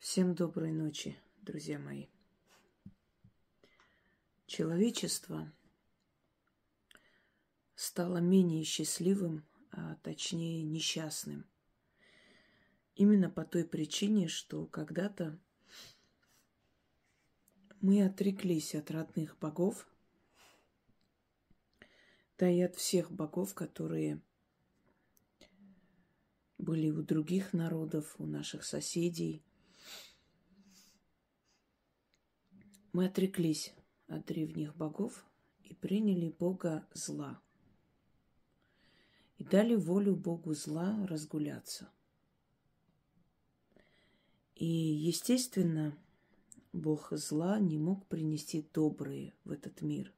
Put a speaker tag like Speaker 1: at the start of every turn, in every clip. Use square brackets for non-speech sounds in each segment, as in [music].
Speaker 1: Всем доброй ночи, друзья мои. Человечество стало менее счастливым, а точнее несчастным. Именно по той причине, что когда-то мы отреклись от родных богов, да и от всех богов, которые были у других народов, у наших соседей. Мы отреклись от древних богов и приняли Бога зла. И дали волю Богу зла разгуляться. И, естественно, Бог зла не мог принести добрые в этот мир.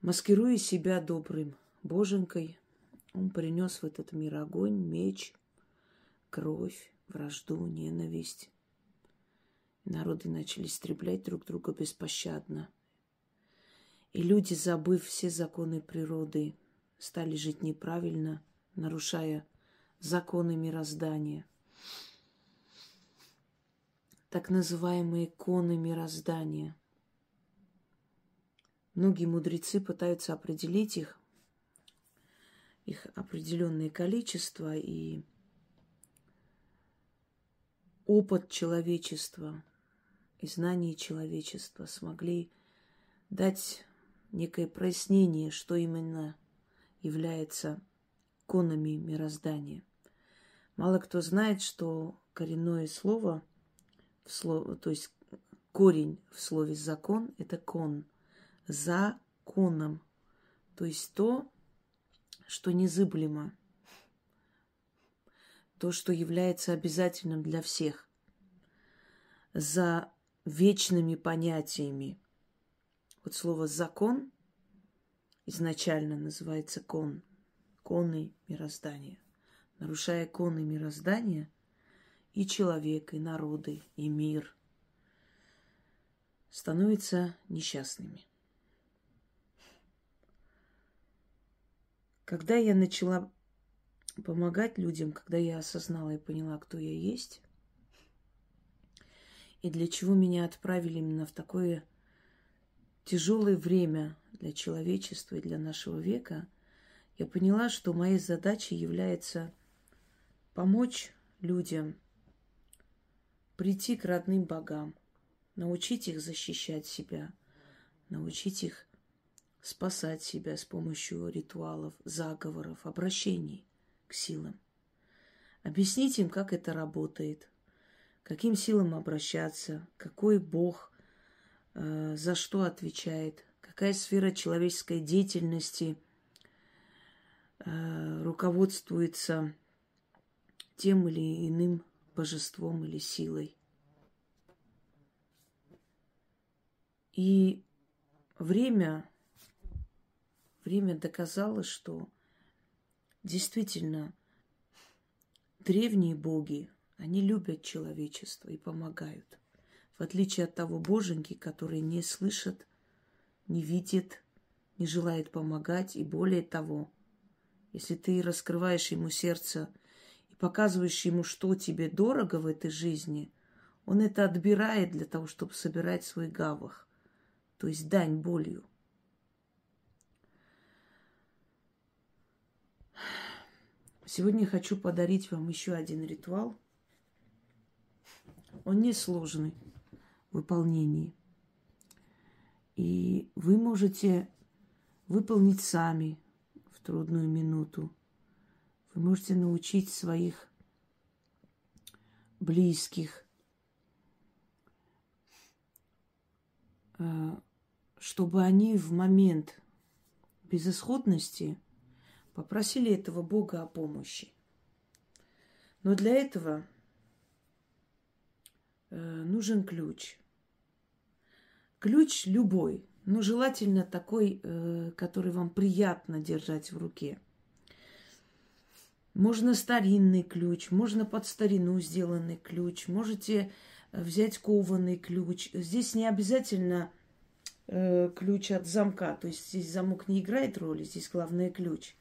Speaker 1: Маскируя себя добрым боженкой, он принес в этот мир огонь, меч, кровь, вражду, ненависть. Народы начали истреблять друг друга беспощадно. И люди, забыв все законы природы, стали жить неправильно, нарушая законы мироздания. Так называемые коны мироздания. Многие мудрецы пытаются определить их, их определенное количество и опыт человечества и знания человечества смогли дать некое прояснение, что именно является конами мироздания. Мало кто знает, что коренное слово, в слово, то есть корень в слове закон – это кон. За коном. То есть то, что незыблемо, то, что является обязательным для всех, за вечными понятиями. Вот слово «закон» изначально называется «кон», «коны мироздания». Нарушая коны мироздания, и человек, и народы, и мир становятся несчастными – Когда я начала помогать людям, когда я осознала и поняла, кто я есть, и для чего меня отправили именно в такое тяжелое время для человечества и для нашего века, я поняла, что моей задачей является помочь людям прийти к родным богам, научить их защищать себя, научить их спасать себя с помощью ритуалов, заговоров, обращений к силам. Объяснить им, как это работает, каким силам обращаться, какой Бог э, за что отвечает, какая сфера человеческой деятельности э, руководствуется тем или иным божеством или силой. И время время доказало, что действительно древние боги, они любят человечество и помогают. В отличие от того боженьки, который не слышит, не видит, не желает помогать. И более того, если ты раскрываешь ему сердце и показываешь ему, что тебе дорого в этой жизни, он это отбирает для того, чтобы собирать свой гавах, то есть дань болью. Сегодня хочу подарить вам еще один ритуал. Он несложный в выполнении. И вы можете выполнить сами в трудную минуту. Вы можете научить своих близких, э, чтобы они в момент безысходности – попросили этого Бога о помощи. Но для этого нужен ключ. Ключ любой, но желательно такой, э, который вам приятно держать в руке. Можно старинный ключ, можно под старину сделанный ключ, можете э, взять кованый ключ. Здесь не обязательно э, ключ от замка, то есть здесь замок не играет роли, здесь главное ключ.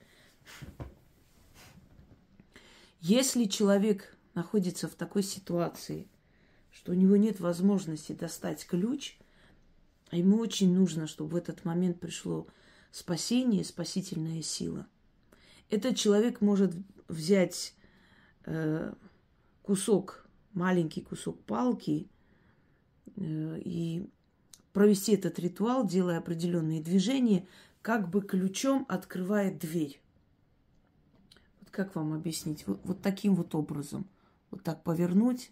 Speaker 1: Если человек находится в такой ситуации, что у него нет возможности достать ключ, а ему очень нужно, чтобы в этот момент пришло спасение, спасительная сила. Этот человек может взять э, кусок, маленький кусок палки э, и провести этот ритуал, делая определенные движения, как бы ключом открывая дверь. Вот как вам объяснить? Вот, вот таким вот образом. Вот так повернуть,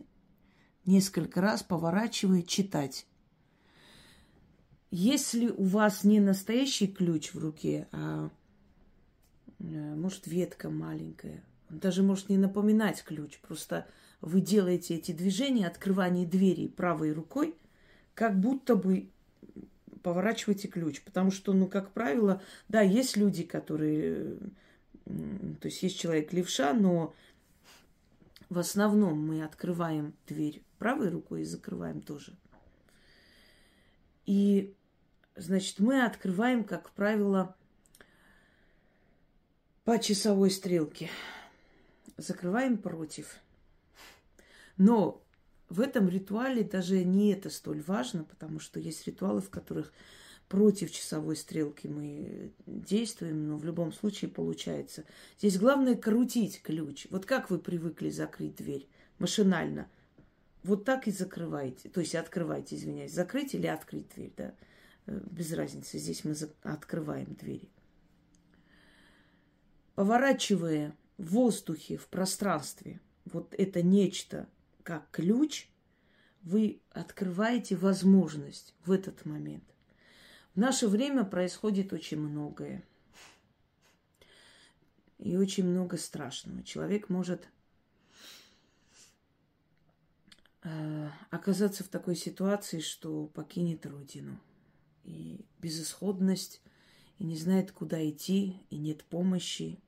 Speaker 1: несколько раз поворачивая, читать. Если у вас не настоящий ключ в руке, а э, может ветка маленькая, он даже может не напоминать ключ, просто вы делаете эти движения, открывание двери правой рукой, как будто бы поворачиваете ключ. Потому что, ну, как правило, да, есть люди, которые... То есть есть человек левша, но в основном мы открываем дверь правой рукой и закрываем тоже. И, значит, мы открываем, как правило, по часовой стрелке. Закрываем против. Но в этом ритуале даже не это столь важно, потому что есть ритуалы, в которых против часовой стрелки мы действуем, но в любом случае получается. Здесь главное крутить ключ. Вот как вы привыкли закрыть дверь машинально, вот так и закрываете, то есть открываете, извиняюсь, закрыть или открыть дверь, да, э, без разницы. Здесь мы открываем двери. Поворачивая в воздухе, в пространстве, вот это нечто – как ключ, вы открываете возможность в этот момент. В наше время происходит очень многое. И очень много страшного. Человек может э, оказаться в такой ситуации, что покинет родину. И безысходность, и не знает, куда идти, и нет помощи.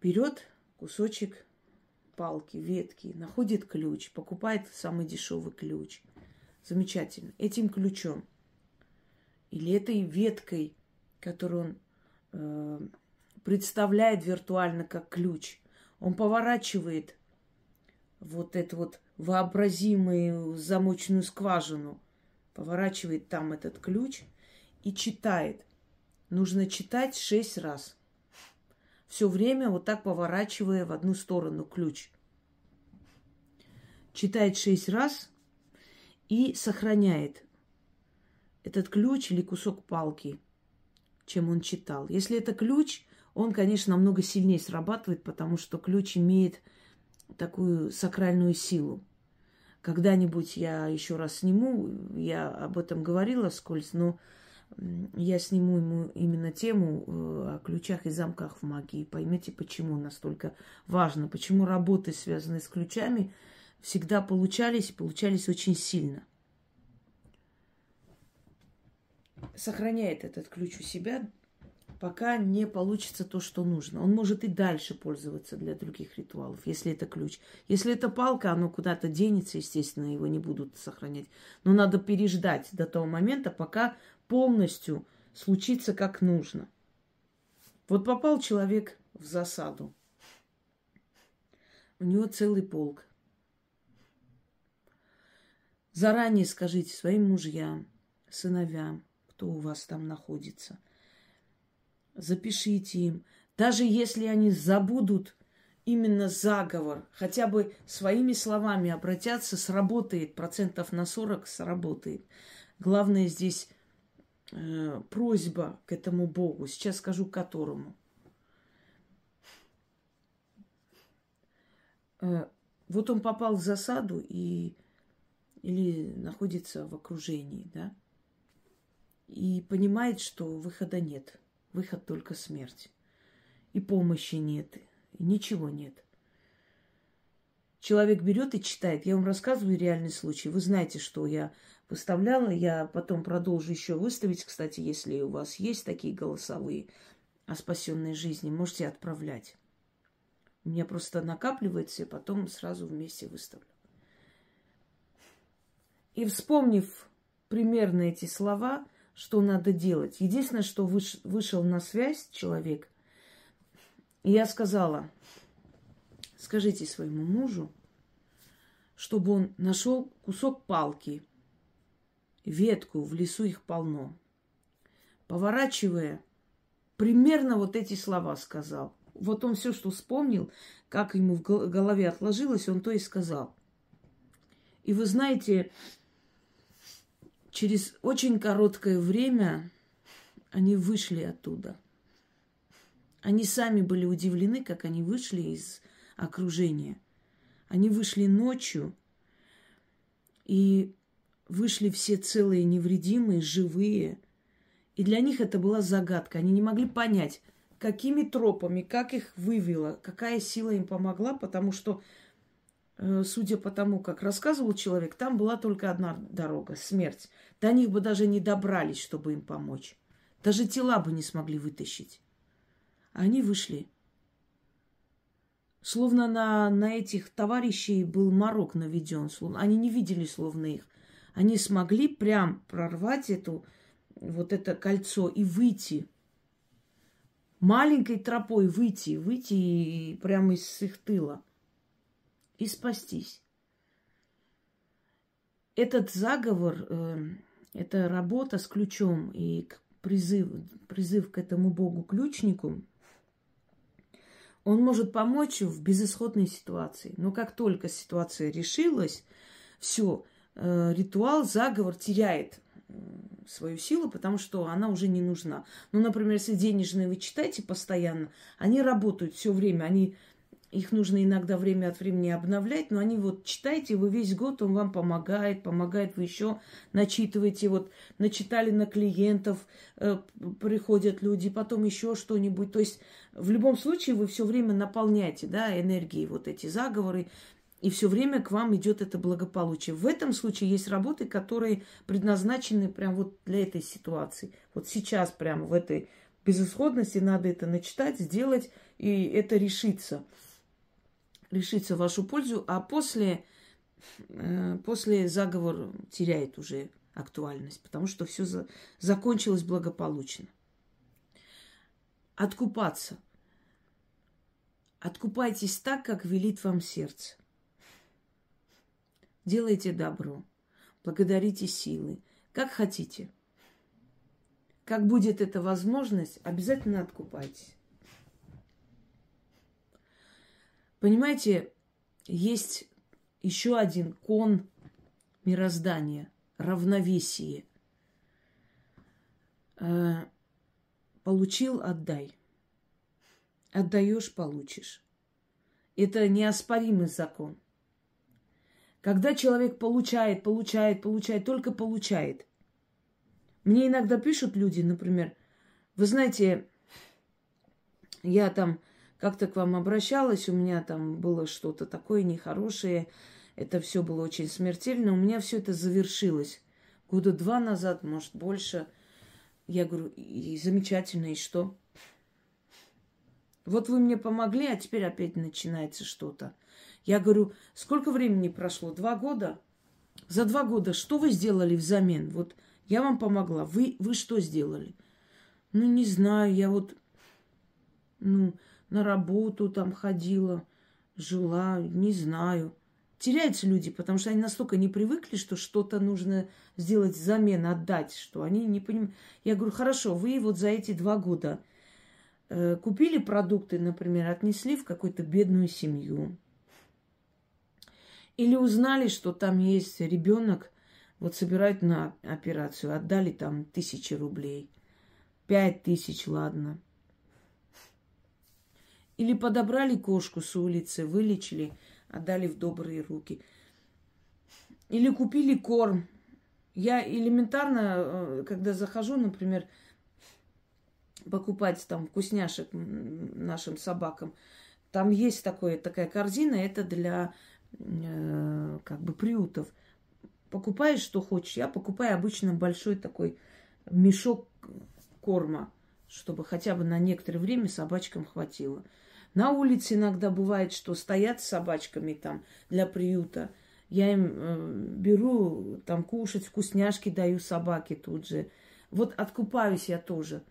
Speaker 1: Берет кусочек палки, ветки, находит ключ, покупает самый дешевый ключ. Замечательно. Этим ключом или этой веткой, которую он э, представляет виртуально как ключ, он поворачивает вот эту вот вообразимую замочную скважину, поворачивает там этот ключ и читает. Нужно читать шесть раз все время вот так поворачивая в одну сторону ключ. Читает шесть раз и сохраняет этот ключ или кусок палки, чем он читал. Если это ключ, он, конечно, намного сильнее срабатывает, потому что ключ имеет такую сакральную силу. Когда-нибудь я еще раз сниму, я об этом говорила скользь, но я сниму ему именно тему э, о ключах и замках в магии. Поймете, почему настолько важно, почему работы, связанные с ключами, всегда получались получались очень сильно. Сохраняет этот ключ у себя, пока не получится то, что нужно. Он может и дальше пользоваться для других ритуалов, если это ключ. Если это палка, оно куда-то денется, естественно, его не будут сохранять. Но надо переждать до того момента, пока полностью случится как нужно. Вот попал человек в засаду. У него целый полк. Заранее скажите своим мужьям, сыновьям, кто у вас там находится. Запишите им. Даже если они забудут именно заговор, хотя бы своими словами обратятся, сработает, процентов на 40 сработает. Главное здесь э, просьба к этому Богу. Сейчас скажу, которому. Э, вот он попал в засаду и или находится в окружении, да, и понимает, что выхода нет, выход только смерть, и помощи нет, и ничего нет. Человек берет и читает. Я вам рассказываю реальный случай. Вы знаете, что я выставляла. Я потом продолжу еще выставить. Кстати, если у вас есть такие голосовые о спасенной жизни, можете отправлять. У меня просто накапливается, и потом сразу вместе выставлю. И вспомнив примерно эти слова, что надо делать. Единственное, что выш, вышел на связь человек, и я сказала, скажите своему мужу, чтобы он нашел кусок палки, ветку, в лесу их полно. Поворачивая, примерно вот эти слова сказал. Вот он все, что вспомнил, как ему в голове отложилось, он то и сказал. И вы знаете, через очень короткое время они вышли оттуда. Они сами были удивлены, как они вышли из окружения. Они вышли ночью и вышли все целые, невредимые, живые. И для них это была загадка. Они не могли понять, какими тропами, как их вывело, какая сила им помогла, потому что, судя по тому, как рассказывал человек, там была только одна дорога – смерть. До них бы даже не добрались, чтобы им помочь. Даже тела бы не смогли вытащить. Они вышли. Словно на, на этих товарищей был морок наведен. Словно, они не видели, словно их. Они смогли прям прорвать эту, вот это кольцо и выйти. Маленькой тропой выйти, выйти прямо из их тыла. И спастись. Этот заговор, э, это работа с ключом и призыв, призыв к этому богу-ключнику – он может помочь в безысходной ситуации. Но как только ситуация решилась, все, э, ритуал, заговор теряет свою силу, потому что она уже не нужна. Ну, например, если денежные вы читаете постоянно, они работают все время, они их нужно иногда время от времени обновлять, но они вот читайте, вы весь год, он вам помогает, помогает, вы еще начитываете, вот начитали на клиентов, э, приходят люди, потом еще что-нибудь. То есть в любом случае вы все время наполняете, да, энергией вот эти заговоры, и все время к вам идет это благополучие. В этом случае есть работы, которые предназначены прям вот для этой ситуации. Вот сейчас прямо в этой безысходности надо это начитать, сделать, и это решится решится в вашу пользу, а после, э, после заговор теряет уже актуальность, потому что все за, закончилось благополучно. Откупаться. Откупайтесь так, как велит вам сердце. Делайте добро. Благодарите силы. Как хотите. Как будет эта возможность, обязательно откупайтесь. Понимаете, есть еще один кон мироздания, равновесие. Э, получил, отдай. Отдаешь, получишь. Это неоспоримый закон. Когда человек получает, получает, получает, только получает. Мне иногда пишут люди, например, вы знаете, я там как-то к вам обращалась, у меня там было что-то такое нехорошее, это все было очень смертельно, у меня все это завершилось. Года два назад, может, больше. Я говорю, и замечательно, и что? Вот вы мне помогли, а теперь опять начинается что-то. Я говорю, сколько времени прошло? Два года? За два года что вы сделали взамен? Вот я вам помогла. Вы, вы что сделали? Ну, не знаю, я вот... Ну, на работу там ходила, жила, не знаю. Теряются люди, потому что они настолько не привыкли, что что-то нужно сделать взамен, отдать, что они не понимают. Я говорю, хорошо, вы вот за эти два года э, купили продукты, например, отнесли в какую-то бедную семью. Или узнали, что там есть ребенок, вот собирают на операцию, отдали там тысячи рублей. Пять тысяч, ладно. Или подобрали кошку с улицы, вылечили, отдали в добрые руки. Или купили корм. Я элементарно, э, когда захожу, например, покупать там вкусняшек нашим собакам, там есть такое, такая корзина, это для э, как бы приютов. Покупаешь, что хочешь. Я покупаю обычно большой такой мешок корма, чтобы хотя бы на некоторое время собачкам хватило. На улице иногда бывает, что стоят с собачками там для приюта. Я им э, беру там кушать, вкусняшки даю собаке тут же. Вот откупаюсь я тоже.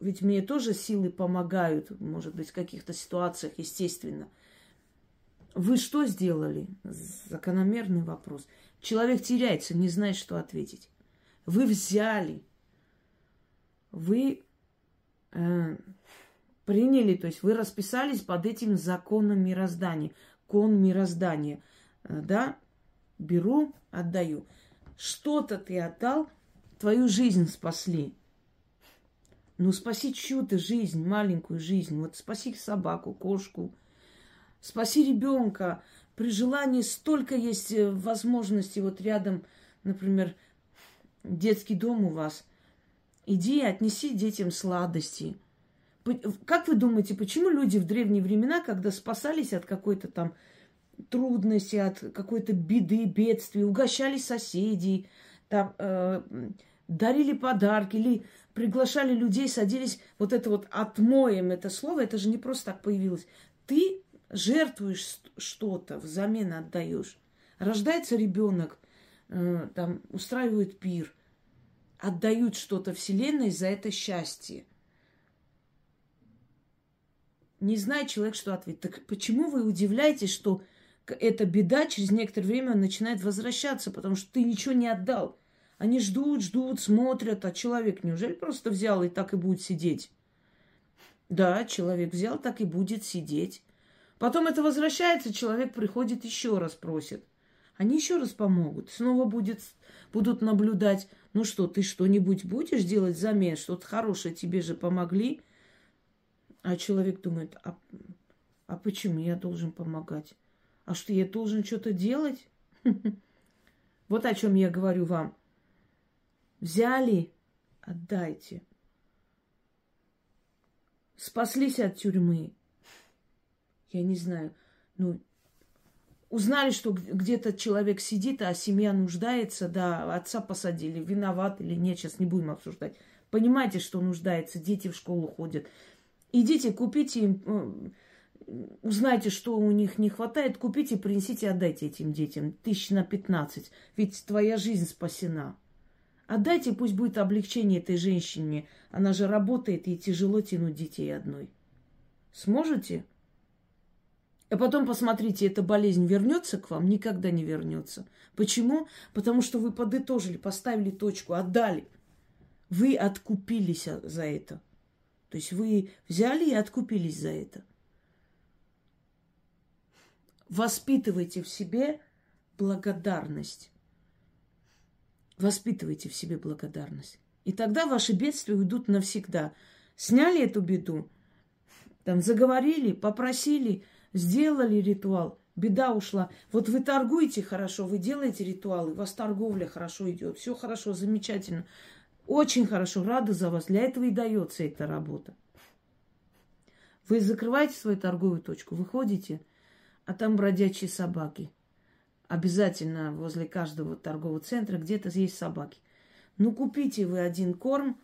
Speaker 1: Ведь мне тоже силы помогают, может быть, в каких-то ситуациях, естественно. Вы что сделали? Закономерный вопрос. Человек теряется, не знает, что ответить. Вы взяли, вы э, приняли, то есть вы расписались под этим законом мироздания, кон мироздания. Э, да, беру, отдаю. Что-то ты отдал, твою жизнь спасли. Ну, спаси чью-то жизнь, маленькую жизнь. Вот спаси собаку, кошку, спаси ребенка. При желании столько есть э, возможностей. Вот рядом, например, детский дом у вас. Иди отнеси детям сладости. Как вы думаете, почему люди в древние времена, когда спасались от какой-то там трудности, от какой-то беды, бедствия, угощали соседей, там, э, дарили подарки или приглашали людей, садились, вот это вот отмоем это слово, это же не просто так появилось. Ты жертвуешь что-то, взамен отдаешь. Рождается ребенок, э, там устраивают пир, отдают что-то Вселенной за это счастье. Не знает человек, что ответить. Так почему вы удивляетесь, что эта беда через некоторое время начинает возвращаться, потому что ты ничего не отдал. Они ждут, ждут, смотрят, а человек неужели просто взял и так и будет сидеть? Да, человек взял, так и будет сидеть. Потом это возвращается, человек приходит еще раз просит. Они еще раз помогут. Снова будет, будут наблюдать, ну что, ты что-нибудь будешь делать взамен, что-то хорошее тебе же помогли. А человек думает, а, а почему я должен помогать? А что, я должен что-то делать? [laughs] Вот о чем я говорю вам. Взяли, отдайте. Спаслись от тюрьмы. Я не знаю. Ну, узнали, что где-то человек сидит, а семья нуждается, да, отца посадили, виноват или нет, сейчас не будем обсуждать. Понимаете, что нуждается, дети в школу ходят. Идите, купите им, э, узнайте, что у них не хватает, купите, принесите, отдайте этим детям. Тысяч на пятнадцать. Ведь твоя жизнь спасена. Отдайте, пусть будет облегчение этой женщине. Она же работает, и тяжело тянуть детей одной. Сможете? А потом посмотрите, эта болезнь вернется к вам? Никогда не вернется. Почему? Потому что вы подытожили, поставили точку, отдали. Вы откупились за это. То есть вы взяли и откупились за это. Воспитывайте в себе благодарность. Воспитывайте в себе благодарность. И тогда ваши бедствия уйдут навсегда. Сняли эту беду, там заговорили, попросили, сделали ритуал, беда ушла. Вот вы торгуете хорошо, вы делаете ритуалы, у вас торговля хорошо идет, все хорошо, замечательно. Очень хорошо, рада за вас. Для этого и дается эта работа. Вы закрываете свою торговую точку, выходите, а там бродячие собаки. Обязательно возле каждого торгового центра где-то есть собаки. Ну, купите вы один корм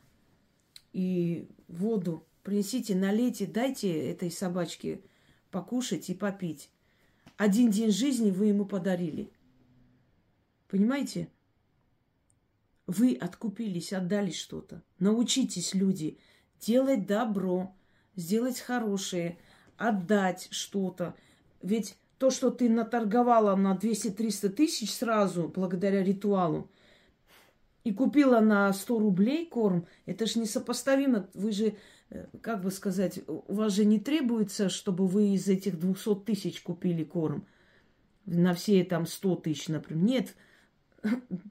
Speaker 1: и воду, принесите, налейте, дайте этой собачке покушать и попить. Один день жизни вы ему подарили. Понимаете? Вы откупились, отдали что-то. Научитесь, люди, делать добро, сделать хорошее, отдать что-то. Ведь то, что ты наторговала на 200-300 тысяч сразу, благодаря ритуалу, и купила на 100 рублей корм, это же несопоставимо. Вы же, э, как бы сказать, у вас же не требуется, чтобы вы из этих 200 тысяч купили корм на все там 100 тысяч, например. Нет,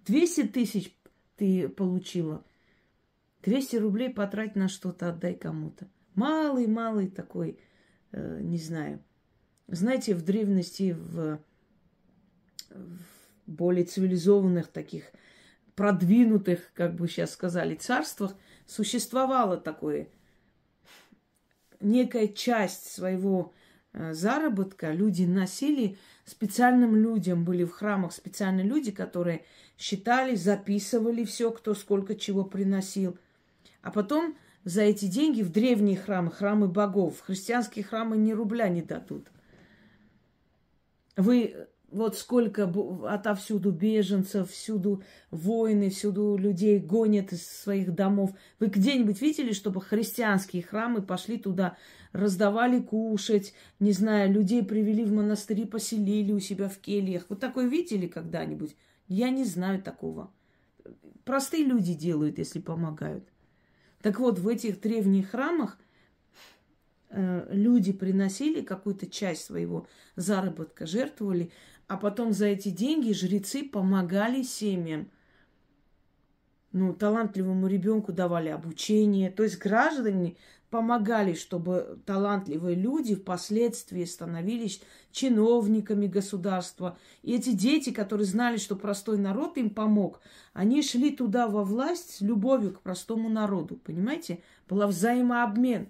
Speaker 1: 200 тысяч ты получила. 200 рублей потрать на что-то, отдай кому-то. Малый-малый такой, э, не знаю. Знаете, в древности, в, в более цивилизованных таких, продвинутых, как бы сейчас сказали, царствах, существовало такое. Некая часть своего э, заработка люди носили специальным людям. Были в храмах специальные люди, которые считали, записывали все, кто сколько чего приносил. А потом за эти деньги в древние храмы, храмы богов, в христианские храмы ни рубля не дадут. Вы вот сколько отовсюду беженцев, всюду войны, всюду людей гонят из своих домов. Вы где-нибудь видели, чтобы христианские храмы пошли туда, раздавали кушать, не знаю, людей привели в монастыри, поселили у себя в кельях? Вы такое видели когда-нибудь? Я не знаю такого. Простые люди делают, если помогают. Так вот, в этих древних храмах э, люди приносили какую-то часть своего заработка, жертвовали, а потом за эти деньги жрецы помогали семьям. Ну, талантливому ребенку давали обучение. То есть граждане помогали, чтобы талантливые люди впоследствии становились чиновниками государства. И эти дети, которые знали, что простой народ им помог, они шли туда во власть с любовью к простому народу. Понимаете? Был взаимообмен.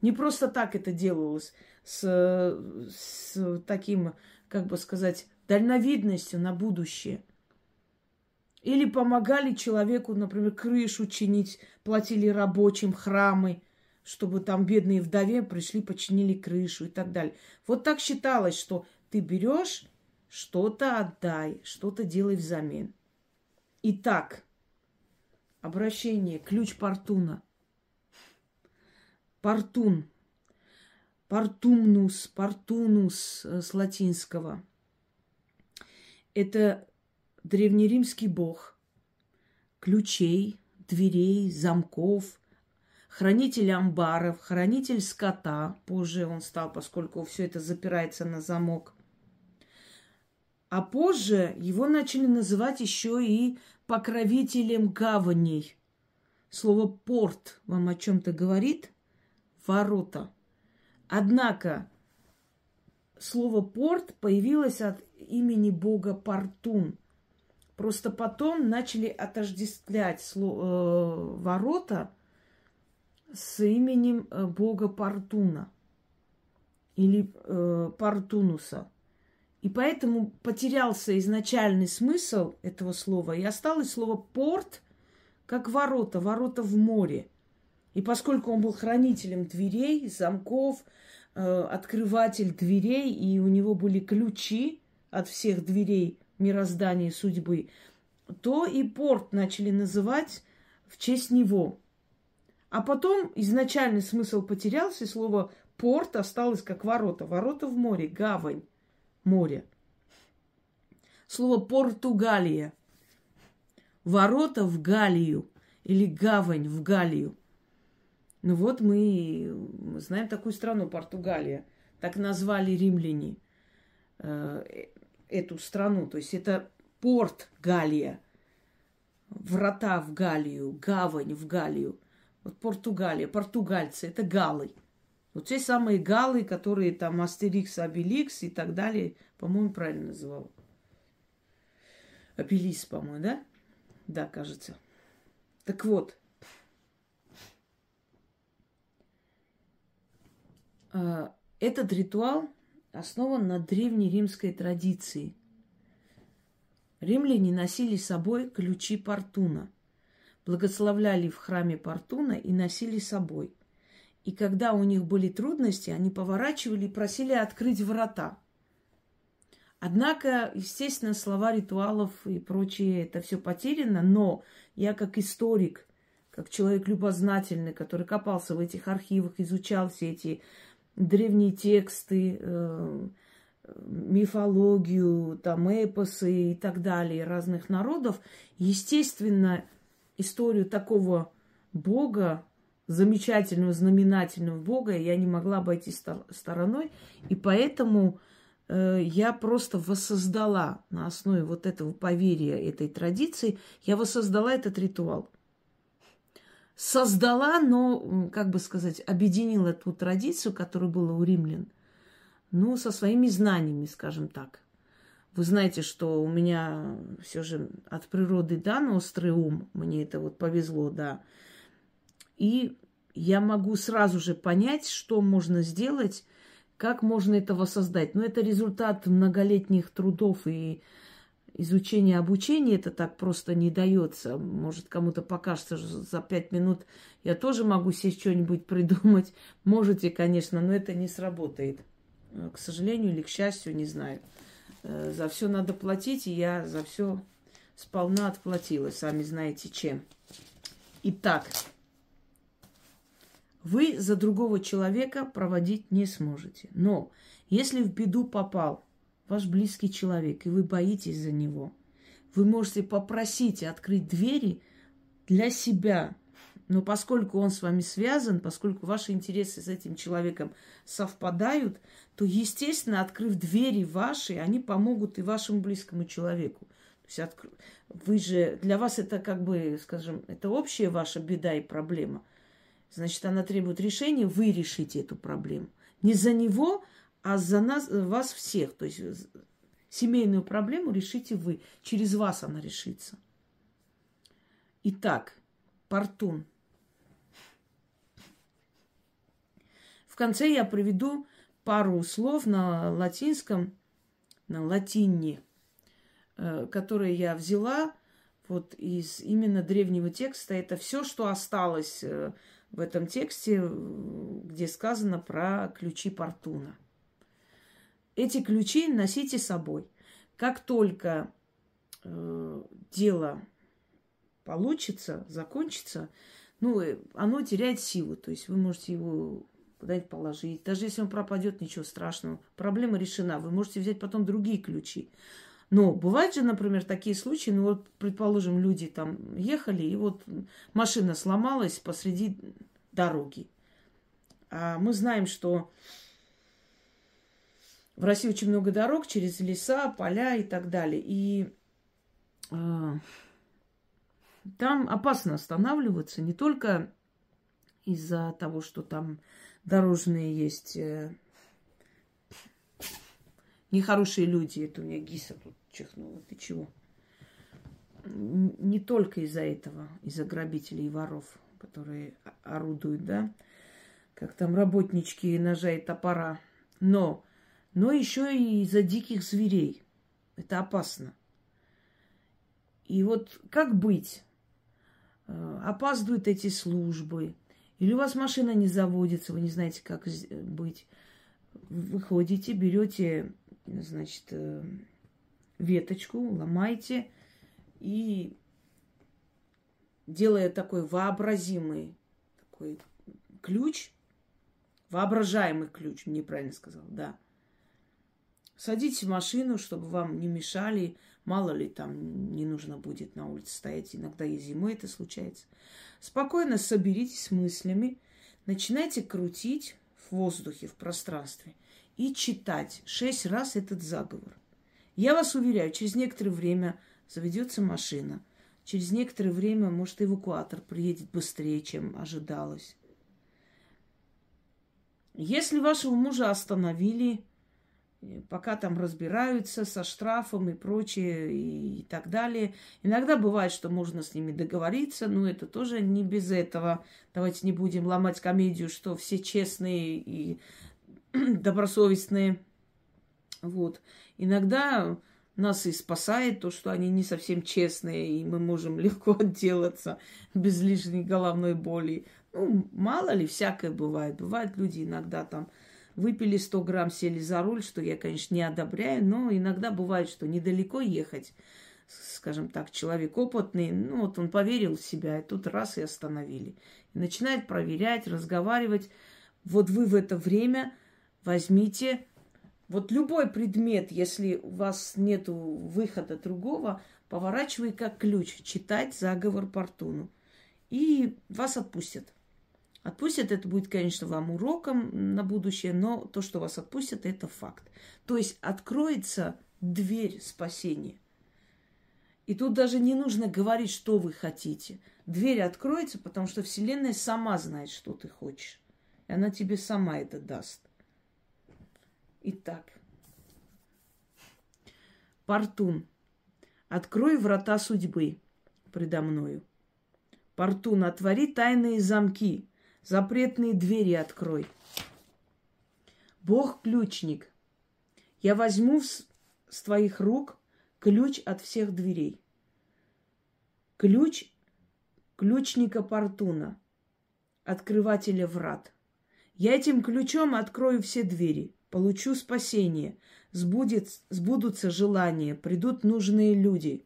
Speaker 1: Не просто так это делалось с, с таким, как бы сказать, дальновидностью на будущее. Или помогали человеку, например, крышу чинить, платили рабочим храмы – чтобы там бедные вдове пришли, починили крышу и так далее. Вот так считалось, что ты берешь, что-то отдай, что-то делай взамен. Итак, обращение, ключ Портуна. Портун. Портумнус, портунус э, с латинского. Это древнеримский бог ключей, дверей, замков – хранитель амбаров, хранитель скота. Позже он стал, поскольку все это запирается на замок. А позже его начали называть еще и покровителем гаваней. Слово «порт» вам о чем-то говорит? Ворота. Однако слово «порт» появилось от имени бога Портун. Просто потом начали отождествлять слово, э, ворота – с именем э, бога Портуна или э, Портунуса. И поэтому потерялся изначальный смысл этого слова, и осталось слово порт как ворота, ворота в море. И поскольку он был хранителем дверей, замков, э, открыватель дверей, и у него были ключи от всех дверей мироздания судьбы, то и порт начали называть в честь него. А потом изначальный смысл потерялся, и слово порт осталось как ворота. Ворота в море, гавань, море. Слово Португалия. Ворота в Галию или гавань в Галию. Ну вот мы, знаем такую страну, Португалия. Так назвали римляне э, эту страну. То есть это порт Галия. Врата в Галию, гавань в Галию. Вот Португалия, португальцы, это галы. Вот те самые галы, которые там Астерикс, Абеликс и так далее, по-моему, правильно называл. Апелис, по-моему, да? Да, кажется. Так вот, а, этот ритуал основан на древней римской традиции. Римляне носили с собой ключи Портуна благословляли в храме Портуна и носили с собой. И когда у них были трудности, они поворачивали и просили открыть врата. Однако, естественно, слова ритуалов и прочее, это все потеряно, но я как историк, как человек любознательный, который копался в этих архивах, изучал все эти древние тексты, э, мифологию, там, эпосы и так далее разных народов, естественно, историю такого Бога, замечательного, знаменательного Бога, я не могла обойти стороной. И поэтому э, я просто воссоздала на основе вот этого поверья, этой традиции, я воссоздала этот ритуал. Создала, но, как бы сказать, объединила ту традицию, которая была у римлян, ну, со своими знаниями, скажем так. Вы знаете, что у меня все же от природы дан острый ум. Мне это вот повезло, да. И я могу сразу же понять, что можно сделать, как можно этого создать. Но это результат многолетних трудов и изучения обучения. Это так просто не дается. Может, кому-то покажется, что за пять минут я тоже могу сесть что-нибудь придумать. Можете, конечно, но это не сработает. К сожалению или к счастью, не знаю. Э, за все надо платить, и я за все сполна отплатила, сами знаете чем. Итак, вы за другого человека проводить не сможете. Но если в беду попал ваш близкий человек, и вы боитесь за него, вы можете попросить открыть двери для себя. Но поскольку он с вами связан, поскольку ваши интересы с этим человеком совпадают, то, естественно, открыв двери ваши, они помогут и вашему близкому человеку. То есть откр... вы же, для вас это как бы, скажем, это общая ваша беда и проблема. Значит, она требует решения, вы решите эту проблему. Не за него, а за нас, вас всех. То есть семейную проблему решите вы. Через вас она решится. Итак, Портун. В конце я приведу пару слов на латинском, на латине, э, которые я взяла вот из именно древнего текста. Это все, что осталось э, в этом тексте, где сказано про ключи Портуна. Эти ключи носите с собой. Как только э, дело получится, закончится, ну, э, оно теряет силу. То есть вы можете его куда-нибудь положить. Даже если он пропадет, ничего страшного. Проблема решена. Вы можете взять потом другие ключи. Но бывают же, например, такие случаи, ну вот, предположим, люди там ехали, и вот машина сломалась посреди дороги. А мы знаем, что в России очень много дорог через леса, поля и так далее. И э, там опасно останавливаться не только из-за того, что там дорожные есть э, нехорошие люди. Это у меня гиса тут чихнула. Ты чего? Не только из-за этого, из-за грабителей и воров, которые орудуют, да, как там работнички ножа и топора. Но, но еще и из-за диких зверей. Это опасно. И вот как быть? Э, опаздывают эти службы, или у вас машина не заводится, вы не знаете, как быть. Выходите, берете, значит, э, веточку, ломайте и делая такой вообразимый такой ключ, воображаемый ключ, мне правильно сказал, да. Садитесь в машину, чтобы вам не мешали, Мало ли там не нужно будет на улице стоять. Иногда и зимой это случается. Спокойно соберитесь с мыслями. Начинайте крутить в воздухе, в пространстве. И читать шесть раз этот заговор. Я вас уверяю, через некоторое время заведется машина. Через некоторое время, может, эвакуатор приедет быстрее, чем ожидалось. Если вашего мужа остановили, пока там разбираются со штрафом и прочее и, так далее. Иногда бывает, что можно с ними договориться, но это тоже не без этого. Давайте не будем ломать комедию, что все честные и [clears throat] добросовестные. Вот. Иногда нас и спасает то, что они не совсем честные, и мы можем [laughs] легко отделаться без лишней головной боли. Ну, мало ли, всякое бывает. Бывают люди иногда там выпили 100 грамм, сели за руль, что я, конечно, не одобряю, но иногда бывает, что недалеко ехать, скажем так, человек опытный, ну вот он поверил в себя, и тут раз и остановили. И начинает проверять, разговаривать. Вот вы в это время возьмите вот любой предмет, если у вас нет выхода другого, поворачивай как ключ, читать заговор Портуну. И вас отпустят. Отпустят, это будет, конечно, вам уроком на будущее, но то, что вас отпустят, это факт. То есть откроется дверь спасения. И тут даже не нужно говорить, что вы хотите. Дверь откроется, потому что Вселенная сама знает, что ты хочешь. И она тебе сама это даст. Итак, Портун, открой врата судьбы предо мною. Портун, отвори тайные замки, Запретные двери открой. Бог-ключник, я возьму с твоих рук ключ от всех дверей. Ключ ключника Портуна, открывателя врат. Я этим ключом открою все двери. получу спасение, сбудет, сбудутся желания, придут нужные люди,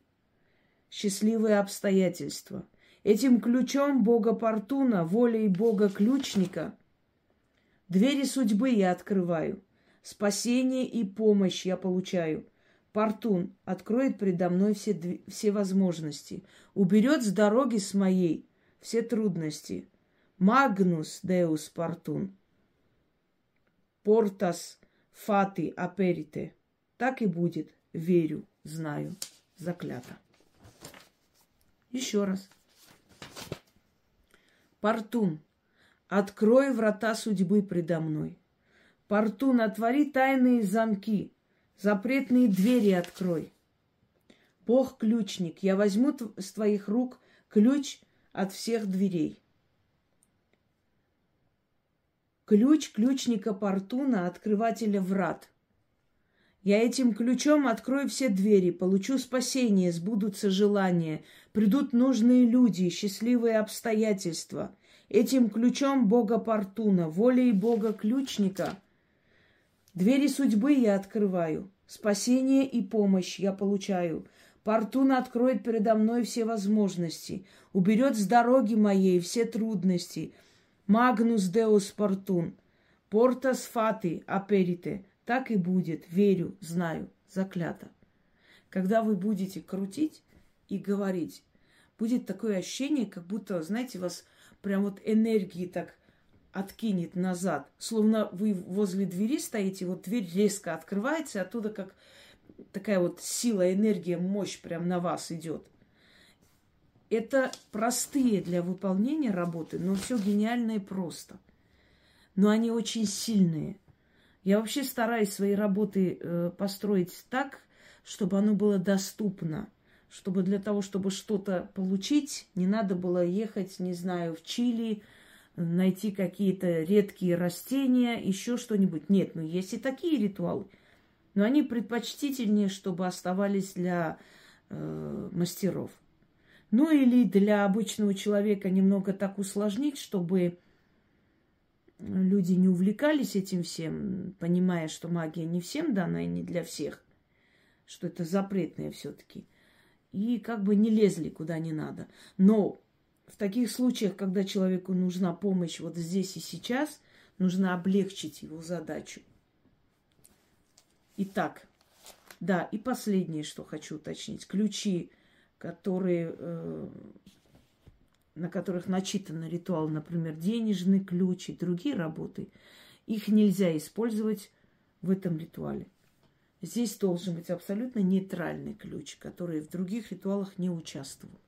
Speaker 1: счастливые обстоятельства. Этим ключом Бога Портуна, волей Бога Ключника, двери судьбы я открываю, спасение и помощь я получаю – Портун откроет предо мной все, все возможности, уберет с дороги с моей все трудности. Магнус Деус Портун. Портас фати аперите. Так и будет. Верю, знаю. Заклято. Еще раз. Портун, открой врата судьбы предо мной. Портун, отвори тайные замки, запретные двери открой. Бог-ключник, я возьму с твоих рук ключ от всех дверей. Ключ ключника Портуна, открывателя врат. Я этим ключом открою все двери, получу спасение, сбудутся желания, придут нужные люди, счастливые обстоятельства. Этим ключом Бога Портуна, волей Бога ключника, двери судьбы я открываю, спасение и помощь я получаю. Портун откроет передо мной все возможности, уберет с дороги моей все трудности – Магнус Деус Портун, Портас Фаты Аперите. Так и будет, верю, знаю, заклято. Когда вы будете крутить и говорить, будет такое ощущение, как будто, знаете, вас прям вот энергии так откинет назад. Словно вы возле двери стоите, вот дверь резко открывается, оттуда как такая вот сила, энергия, мощь прям на вас идет – это простые для выполнения работы, но все гениально и просто. Но они очень сильные. Я вообще стараюсь свои работы э, построить так, чтобы оно было доступно. Чтобы для того, чтобы что-то получить, не надо было ехать, не знаю, в Чили, найти какие-то редкие растения, еще что-нибудь. Нет, ну есть и такие ритуалы. Но они предпочтительнее, чтобы оставались для э, мастеров. Ну или для обычного человека немного так усложнить, чтобы люди не увлекались этим всем, понимая, что магия не всем дана и не для всех, что это запретное все-таки. И как бы не лезли куда не надо. Но в таких случаях, когда человеку нужна помощь вот здесь и сейчас, нужно облегчить его задачу. Итак, да, и последнее, что хочу уточнить. Ключи которые, э, на которых начитан ритуал, например, денежный ключ и другие работы, их нельзя использовать в этом ритуале. Здесь должен быть абсолютно нейтральный ключ, который в других ритуалах не участвовал.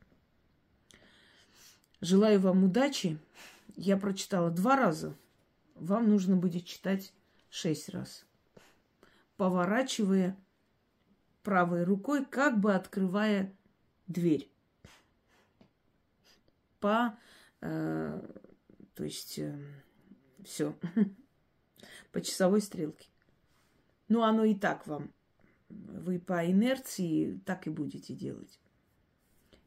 Speaker 1: Желаю вам удачи. Я прочитала два раза. Вам нужно будет читать шесть раз. Поворачивая правой рукой, как бы открывая дверь. По, э, то есть, э, все, [laughs] по часовой стрелке. Ну, оно и так вам. Вы по инерции так и будете делать.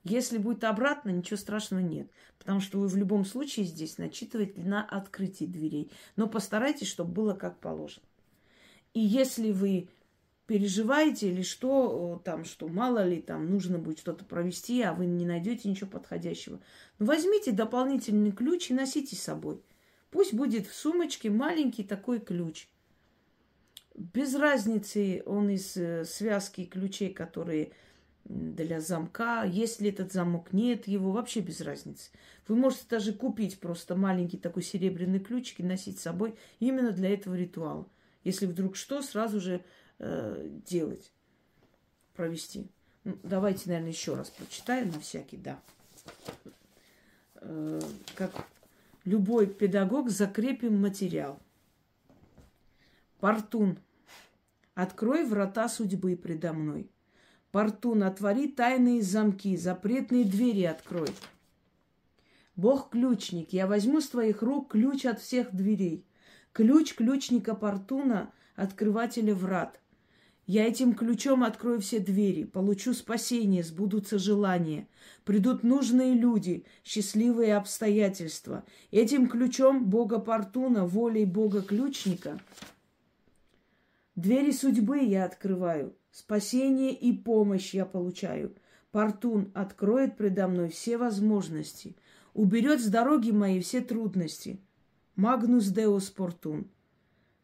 Speaker 1: Если будет обратно, ничего страшного нет. Потому что вы в любом случае здесь начитываете на открытии дверей. Но постарайтесь, чтобы было как положено. И если вы переживаете или что там, что мало ли там нужно будет что-то провести, а вы не найдете ничего подходящего. Ну, возьмите дополнительный ключ и носите с собой. Пусть будет в сумочке маленький такой ключ. Без разницы, он из э, связки ключей, которые для замка. Если этот замок нет, его вообще без разницы. Вы можете даже купить просто маленький такой серебряный ключик и носить с собой именно для этого ритуала. Если вдруг что, сразу же э, делать, провести. Ну, давайте, наверное, еще раз прочитаем на всякий, да. Э, как любой педагог, закрепим материал. Портун, открой врата судьбы предо мной. Портун, отвори тайные замки, запретные двери открой. Бог-ключник, я возьму с твоих рук ключ от всех дверей. Ключ ключника Портуна, открывателя врат. Я этим ключом открою все двери, получу спасение, сбудутся желания. Придут нужные люди, счастливые обстоятельства. Этим ключом Бога Портуна, волей Бога Ключника, Двери судьбы я открываю, спасение и помощь я получаю. Портун откроет предо мной все возможности, уберет с дороги моей все трудности. Магнус Деус Портун.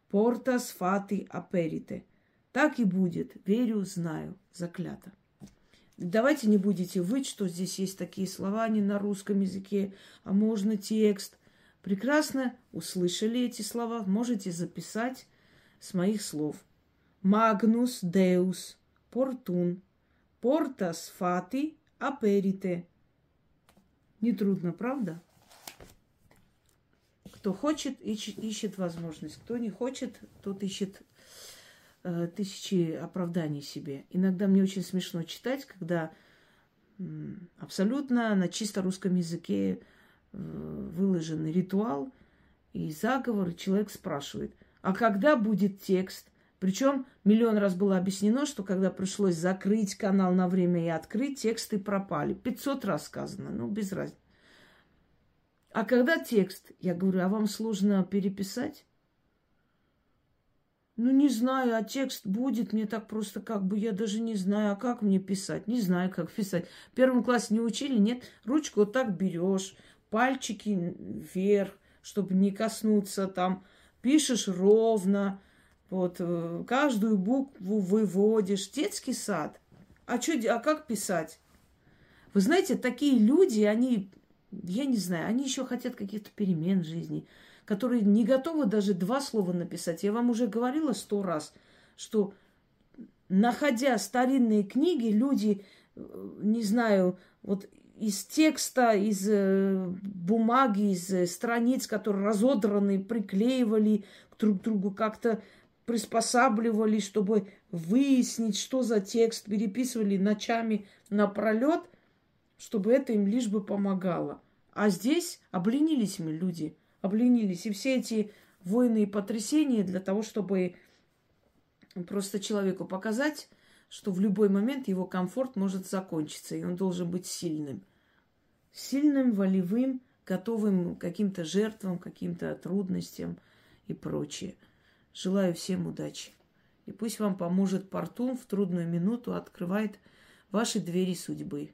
Speaker 1: Портас фати аперите. Так и будет, верю, знаю, заклято. Давайте не будете выть, что здесь есть такие слова не на русском языке, а можно текст. Прекрасно услышали эти слова, можете записать с моих слов. Магнус Деус Портун Портас Фати Аперите. Нетрудно, правда? Кто хочет, ищет, возможность. Кто не хочет, тот ищет тысячи оправданий себе. Иногда мне очень смешно читать, когда э, абсолютно на чисто русском языке э, выложен ритуал и заговор, и человек спрашивает, а когда будет текст? Причем миллион раз было объяснено, что когда пришлось закрыть канал на время и открыть, тексты пропали. 500 раз сказано, ну без разницы. А когда текст? Я говорю, а вам сложно переписать? Ну, не знаю, а текст будет, мне так просто как бы, я даже не знаю, а как мне писать? Не знаю, как писать. В первом классе не учили, нет? Ручку вот так берешь, пальчики вверх, чтобы не коснуться там. Пишешь ровно, вот, э, каждую букву выводишь. Детский сад. А, что, а как писать? Вы знаете, такие люди, они я не знаю, они еще хотят каких-то перемен в жизни, которые не готовы даже два слова написать. Я вам уже говорила сто раз, что находя старинные книги, люди, э, не знаю, вот из текста, из э, бумаги, из э, страниц, которые разодраны, приклеивали друг другу, как-то приспосабливали, чтобы выяснить, что за текст, переписывали ночами напролет – чтобы это им лишь бы помогало. А здесь обленились мы, люди, обленились. И все эти войны и потрясения для того, чтобы просто человеку показать, что в любой момент его комфорт может закончиться, и он должен быть сильным. Сильным, волевым, готовым к каким-то жертвам, каким-то трудностям и прочее. Желаю всем удачи. И пусть вам поможет Портун в трудную минуту открывает ваши двери судьбы.